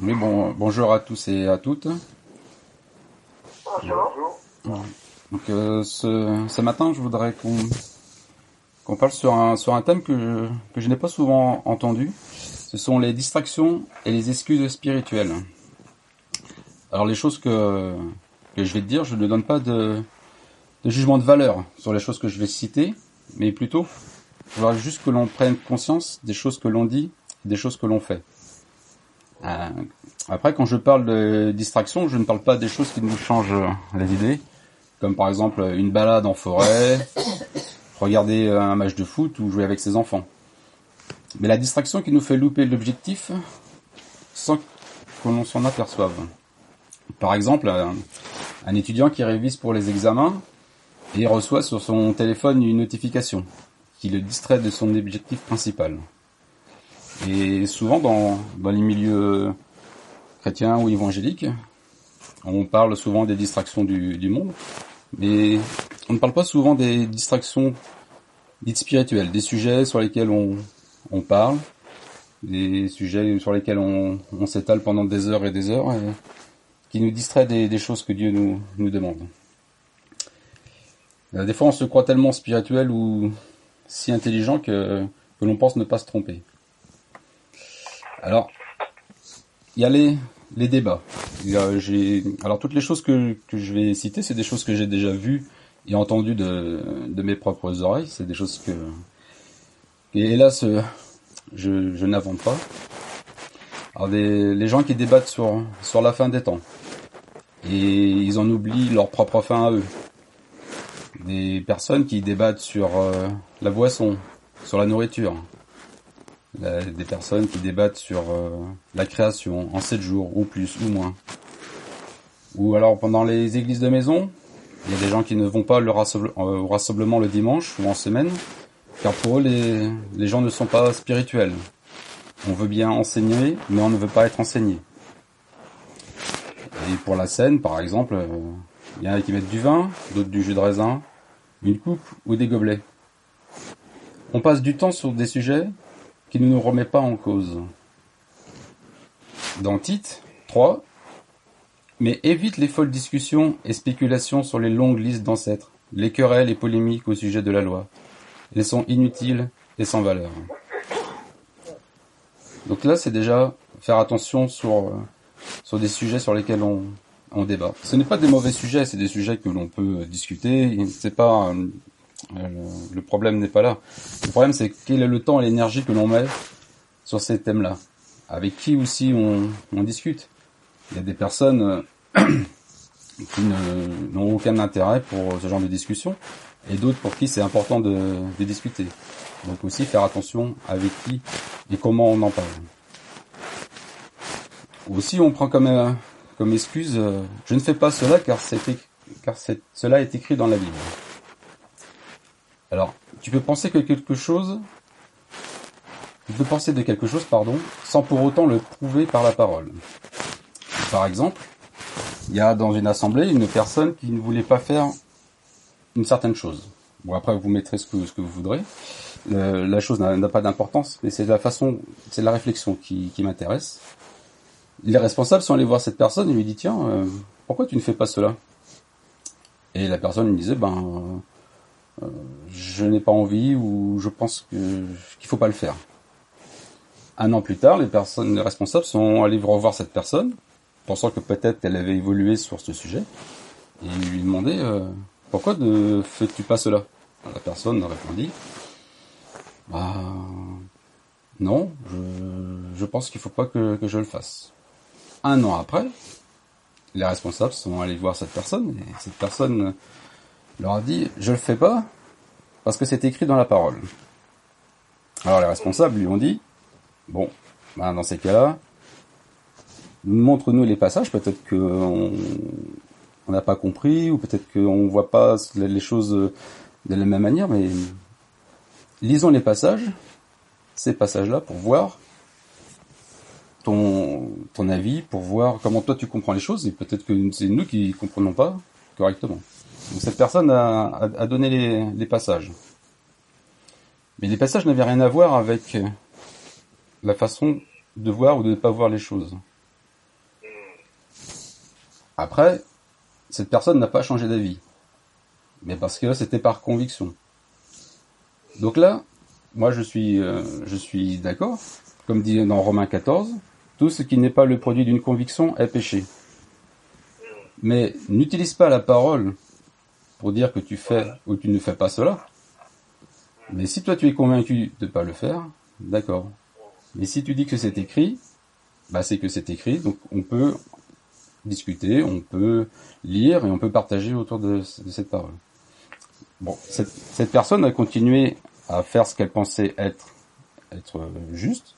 Oui, bon, bonjour à tous et à toutes. Bonjour. Donc, euh, ce, ce matin, je voudrais qu'on qu'on parle sur un, sur un thème que je, que je n'ai pas souvent entendu. Ce sont les distractions et les excuses spirituelles. Alors, les choses que, que je vais te dire, je ne donne pas de, de jugement de valeur sur les choses que je vais citer, mais plutôt, je voudrais juste que l'on prenne conscience des choses que l'on dit, des choses que l'on fait. Euh, après, quand je parle de distraction, je ne parle pas des choses qui nous changent les idées, comme par exemple une balade en forêt, regarder un match de foot ou jouer avec ses enfants. Mais la distraction qui nous fait louper l'objectif sans que l'on s'en aperçoive. Par exemple, un étudiant qui révise pour les examens et reçoit sur son téléphone une notification qui le distrait de son objectif principal. Et souvent dans, dans les milieux chrétiens ou évangéliques, on parle souvent des distractions du, du monde, mais on ne parle pas souvent des distractions dites spirituelles, des sujets sur lesquels on, on parle, des sujets sur lesquels on, on s'étale pendant des heures et des heures, qui nous distraient des, des choses que Dieu nous, nous demande. Euh, Des fois, on se croit tellement spirituel ou si intelligent que, que l'on pense ne pas se tromper. Alors, il y a les, les débats. Alors, toutes les choses que, que je vais citer, c'est des choses que j'ai déjà vues et entendues de, de mes propres oreilles. C'est des choses que, et hélas, je, je n'invente pas. Alors, des, les gens qui débattent sur, sur la fin des temps. Et ils en oublient leur propre fin à eux. Des personnes qui débattent sur euh, la boisson, sur la nourriture. La- des personnes qui débattent sur euh, la création en 7 jours, ou plus, ou moins. Ou alors pendant les églises de maison, il y a des gens qui ne vont pas euh, au rassemblement le dimanche ou en semaine, car pour eux, les, les gens ne sont pas spirituels. On veut bien enseigner, mais on ne veut pas être enseigné. Et pour la scène, par exemple, euh, il y en a qui mettent du vin, d'autres du jus de raisin, une coupe ou des gobelets. On passe du temps sur des sujets qui ne nous remet pas en cause. Dans Tite 3, mais évite les folles discussions et spéculations sur les longues listes d'ancêtres, les querelles et polémiques au sujet de la loi. Elles sont inutiles et sans valeur. Donc là, c'est déjà faire attention sur, euh, sur des sujets sur lesquels on, on débat. Ce n'est pas des mauvais sujets, c'est des sujets que l'on peut discuter. C'est pas euh, le, le problème n'est pas là. Le problème c'est quel est le temps et l'énergie que l'on met sur ces thèmes-là. Avec qui aussi on, discute. Il y a des personnes euh, qui n'ont aucun intérêt pour ce genre de discussion et d'autres pour qui c'est important de, discuter. Donc aussi faire attention avec qui et comment on en parle. Aussi on prend comme, euh, excuse euh, je ne fais pas cela car, cela est écrit dans la Bible. Alors, tu peux penser que quelque chose, tu peux penser de quelque chose, pardon, sans pour autant le prouver par la parole. Par exemple, il y a dans une assemblée une personne qui ne voulait pas faire une certaine chose. Bon, après, vous mettrez ce que, vous voudrez. Le- la chose n'a pas d'importance, mais c'est la façon, c'est la réflexion qui, m'intéresse. Les responsables sont allés voir cette personne et lui dit tiens, euh, pourquoi tu ne fais pas cela? Et la personne lui disait ben euh, je n'ai pas envie ou je pense que qu'il faut pas le faire. Un an plus tard, les personnes, les responsables sont allés revoir cette personne, pensant que peut-être elle avait évolué sur ce sujet, et lui demandaient euh, pourquoi ne fais-tu pas cela? La personne répondit bah non, je, je pense qu'il faut pas que, que je le fasse. Un an après, les responsables sont allés voir cette personne et cette personne leur a dit je le fais pas parce que c'est écrit dans la parole. Alors les responsables lui ont dit bon, ben dans ces cas-là, montre-nous les passages, peut-être que on n'a pas compris ou peut-être qu'on voit pas les choses de la même manière, mais lisons les passages, ces passages-là pour voir ton, ton avis, pour voir comment toi tu comprends les choses, et peut-être que c'est nous qui comprenons pas correctement. Donc cette personne a, donné les, passages. Mais les passages n'avaient rien à voir avec la façon de voir ou de ne pas voir les choses. Après, cette personne n'a pas changé d'avis. Mais parce que c'était par conviction. Donc là, moi je suis, euh, je suis d'accord. Comme dit dans Romains 14, tout ce qui n'est pas le produit d'une conviction est péché. Mais n'utilise pas la parole pour dire que tu fais ou tu ne fais pas cela. Mais si toi tu es convaincu de ne pas le faire, d'accord. Mais si tu dis que c'est écrit, bah c'est que c'est écrit, donc on peut discuter, on peut lire et on peut partager autour de, cette parole. Bon, cette, cette, personne a continué à faire ce qu'elle pensait être, être juste,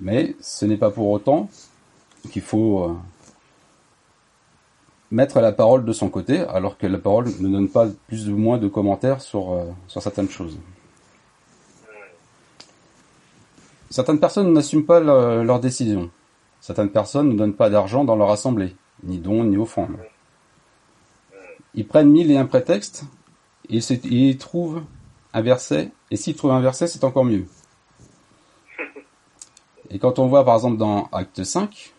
mais ce n'est pas pour autant qu'il faut euh, mettre la parole de son côté, alors que la parole ne donne pas plus ou moins de commentaires sur, euh, sur certaines choses. Certaines personnes n'assument pas leurs décisions. Certaines personnes ne donnent pas d'argent dans leur assemblée, ni dons, ni offrandes. Ils prennent mille et un prétextes, et ils, trouvent un verset, et s'ils trouvent un verset, c'est encore mieux. Et quand on voit par exemple dans Acte 5,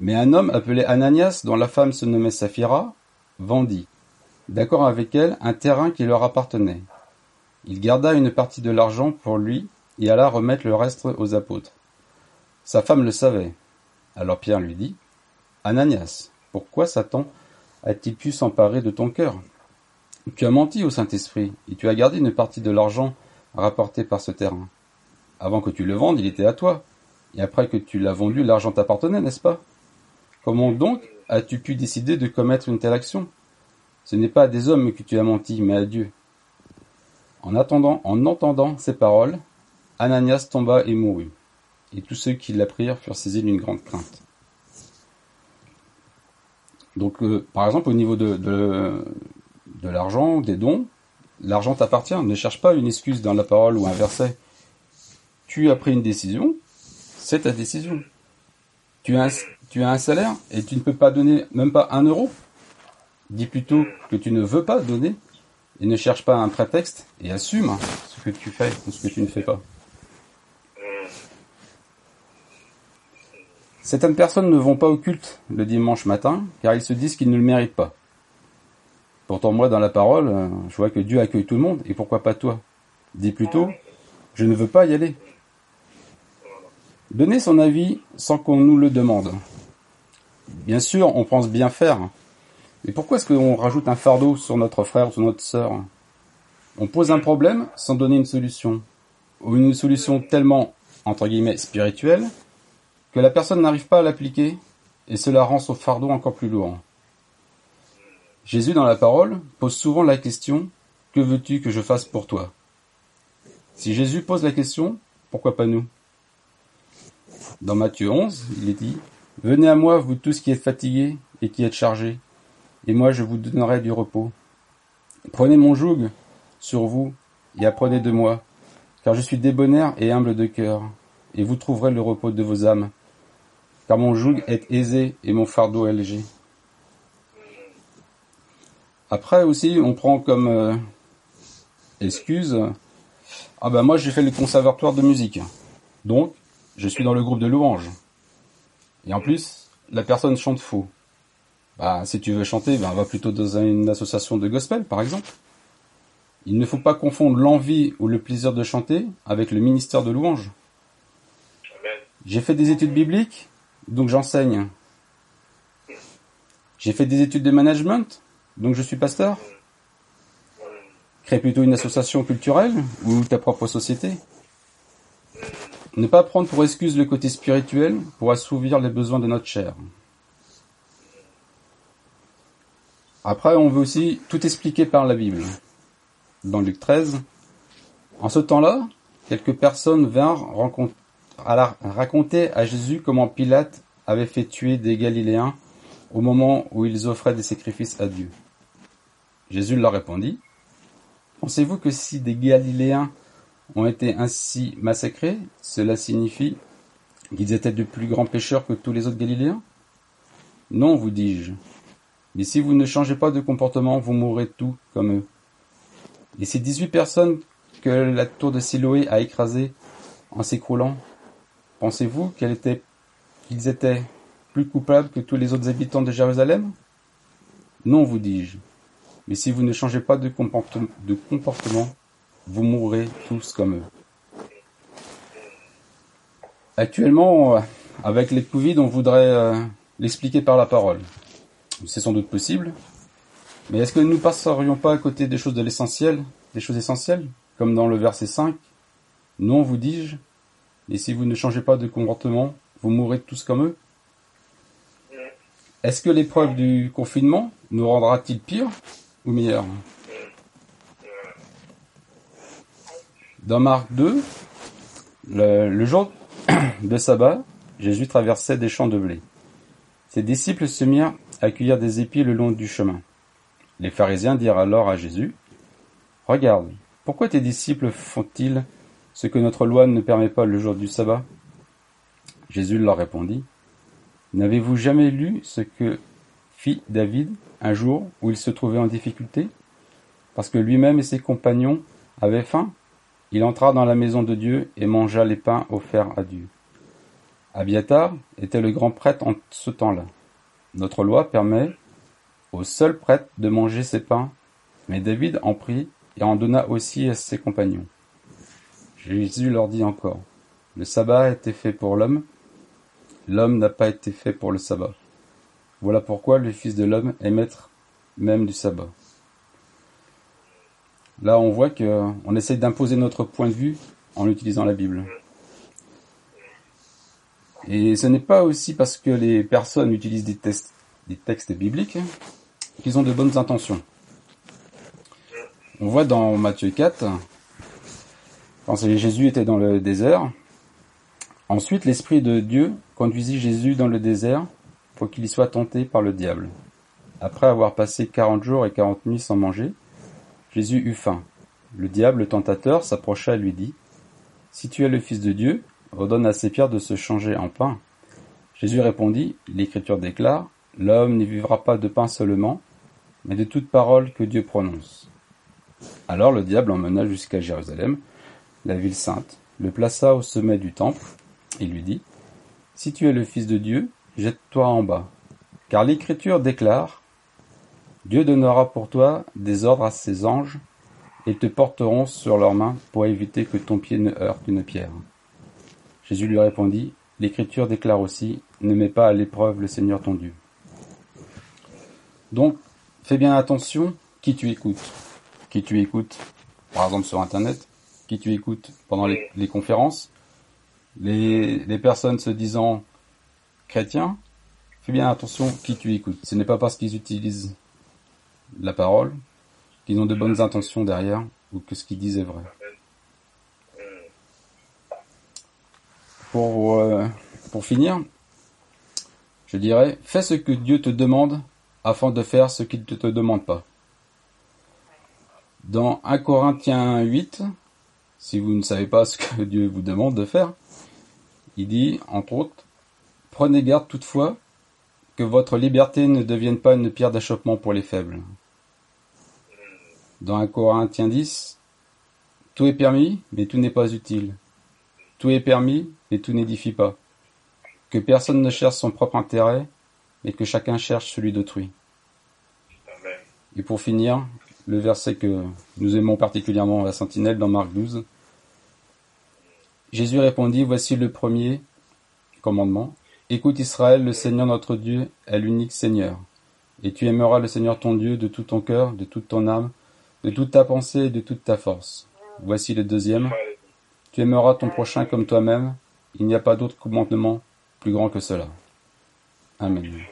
mais un homme appelé Ananias, dont la femme se nommait Saphira, vendit, d'accord avec elle, un terrain qui leur appartenait. Il garda une partie de l'argent pour lui et alla remettre le reste aux apôtres. Sa femme le savait. Alors Pierre lui dit, Ananias, pourquoi Satan a-t-il pu s'emparer de ton cœur? Tu as menti au Saint-Esprit, et tu as gardé une partie de l'argent rapporté par ce terrain. Avant que tu le vendes, il était à toi, et après que tu l'as vendu, l'argent t'appartenait, n'est-ce pas? Comment donc as-tu pu décider de commettre une telle action? Ce n'est pas à des hommes que tu as menti, mais à Dieu. En attendant, en entendant ces paroles, Ananias tomba et mourut, et tous ceux qui l'apprirent furent saisis d'une grande crainte. Donc, euh, par exemple, au niveau de, de, de l'argent, des dons, l'argent t'appartient. Ne cherche pas une excuse dans la parole ou un verset. Tu as pris une décision, c'est ta décision. Tu as, un salaire et tu ne peux pas donner même pas un euro. Dis plutôt que tu ne veux pas donner et ne cherche pas un prétexte et assume ce que tu fais ou ce que tu ne fais pas. Certaines personnes ne vont pas au culte le dimanche matin car ils se disent qu'ils ne le méritent pas. Pourtant moi dans la parole, euh, je vois que Dieu accueille tout le monde et pourquoi pas toi? Dis plutôt, je ne veux pas y aller. Donner son avis sans qu'on nous le demande. Bien sûr, on pense bien faire. Mais pourquoi est-ce qu'on rajoute un fardeau sur notre frère ou sur notre sœur? On pose un problème sans donner une solution. Ou une solution tellement, entre guillemets, spirituelle, que la personne n'arrive pas à l'appliquer, et cela rend son fardeau encore plus lourd. Jésus, dans la parole, pose souvent la question Que veux-tu que je fasse pour toi? Si Jésus pose la question, pourquoi pas nous? Dans Matthieu 11, il est dit, Venez à moi, vous tous qui êtes fatigués et qui êtes chargés, et moi je vous donnerai du repos. Prenez mon joug sur vous et apprenez de moi, car je suis débonnaire et humble de cœur, et vous trouverez le repos de vos âmes, car mon joug est aisé et mon fardeau est léger. Après aussi, on prend comme euh, excuse, ah ben moi j'ai fait le conservatoire de musique, donc je suis dans le groupe de louanges. Et en plus, la personne chante faux. Bah, si tu veux chanter, ben, va plutôt dans une association de gospel, par exemple. Il ne faut pas confondre l'envie ou le plaisir de chanter avec le ministère de louange. J'ai fait des études bibliques, donc j'enseigne. J'ai fait des études de management, donc je suis pasteur. Crée plutôt une association culturelle ou ta propre société. Ne pas prendre pour excuse le côté spirituel pour assouvir les besoins de notre chair. Après, on veut aussi tout expliquer par la Bible. Dans Luc 13, en ce temps-là, quelques personnes vinrent raconter à Jésus comment Pilate avait fait tuer des Galiléens au moment où ils offraient des sacrifices à Dieu. Jésus leur répondit, Pensez-vous que si des Galiléens ont été ainsi massacrés, cela signifie qu'ils étaient de plus grands pécheurs que tous les autres Galiléens Non, vous dis-je. Mais si vous ne changez pas de comportement, vous mourrez tout comme eux. Et ces dix-huit personnes que la tour de Siloé a écrasées en s'écroulant, pensez-vous qu'ils étaient, plus coupable que tous les autres habitants de Jérusalem? Non, vous dis-je. Mais si vous ne changez pas de comportement, vous mourrez tous comme eux. Actuellement, avec les Covid, on voudrait euh, l'expliquer par la parole. C'est sans doute possible. Mais est-ce que nous passerions pas à côté des choses de l'essentiel, des choses essentielles, comme dans le verset 5 Non, vous dis-je, et si vous ne changez pas de comportement, vous mourrez tous comme eux? Est-ce que l'épreuve du confinement nous rendra-t-il pire ou meilleur Dans Marc 2, le, jour de sabbat, Jésus traversait des champs de blé. Ses disciples se mirent à cueillir des épis le long du chemin. Les pharisiens dirent alors à Jésus, Regarde, pourquoi tes disciples font-ils ce que notre loi ne permet pas le jour du sabbat? Jésus leur répondit, N'avez-vous jamais lu ce que fit David un jour où il se trouvait en difficulté? Parce que lui-même et ses compagnons avaient faim, il entra dans la maison de Dieu et mangea les pains offerts à Dieu. Abiatar était le grand prêtre en ce temps-là. Notre loi permet au seul prêtre de manger ses pains, mais David en prit et en donna aussi à ses compagnons. Jésus leur dit encore, le sabbat a été fait pour l'homme, l'homme n'a pas été fait pour le sabbat. Voilà pourquoi le Fils de l'homme est maître même du sabbat. Là, on voit qu'on essaie d'imposer notre point de vue en utilisant la Bible. Et ce n'est pas aussi parce que les personnes utilisent des, des textes bibliques qu'ils ont de bonnes intentions. On voit dans Matthieu 4, quand Jésus était dans le désert, ensuite l'Esprit de Dieu conduisit Jésus dans le désert pour qu'il y soit tenté par le diable. Après avoir passé quarante jours et quarante nuits sans manger, Jésus eut faim. Le diable, le tentateur, s'approcha et lui dit, Si tu es le Fils de Dieu, ordonne à ces pierres de se changer en pain. Jésus répondit, L'Écriture déclare, L'homme ne vivra pas de pain seulement, mais de toute parole que Dieu prononce. Alors le diable emmena jusqu'à Jérusalem, la ville sainte, le plaça au sommet du temple, et lui dit, Si tu es le Fils de Dieu, jette-toi en bas. Car l'Écriture déclare, Dieu donnera pour toi des ordres à ses anges, et te porteront sur leurs mains pour éviter que ton pied ne heurte une pierre. Jésus lui répondit, L'Écriture déclare aussi, Ne mets pas à l'épreuve le Seigneur ton Dieu. Donc, fais bien attention qui tu écoutes. Qui tu écoutes, par exemple sur Internet, qui tu écoutes pendant les, conférences, les, les, personnes se disant chrétiens, fais bien attention qui tu écoutes. Ce n'est pas parce qu'ils utilisent la parole qu'ils ont de bonnes intentions derrière ou que ce qu'ils disent est vrai. Pour, euh, pour finir, je dirais, fais ce que Dieu te demande afin de faire ce qu'il ne te demande pas. Dans 1 Corinthiens 8, si vous ne savez pas ce que Dieu vous demande de faire, il dit, entre autres, Prenez garde toutefois que votre liberté ne devienne pas une pierre d'achoppement pour les faibles. Dans 1 Corinthiens 10, tout est permis, mais tout n'est pas utile. Tout est permis, mais tout n'édifie pas. Que personne ne cherche son propre intérêt, mais que chacun cherche celui d'autrui. Et pour finir, le verset que nous aimons particulièrement à la Sentinelle dans Marc 12. Jésus répondit, Voici le premier commandement. Écoute Israël, le Seigneur notre Dieu est l'unique Seigneur. Et tu aimeras le Seigneur ton Dieu de tout ton cœur, de toute ton âme, de toute ta pensée et de toute ta force. Voici le deuxième. Tu aimeras ton prochain comme toi-même. Il n'y a pas d'autre commandement plus grand que cela. Amen.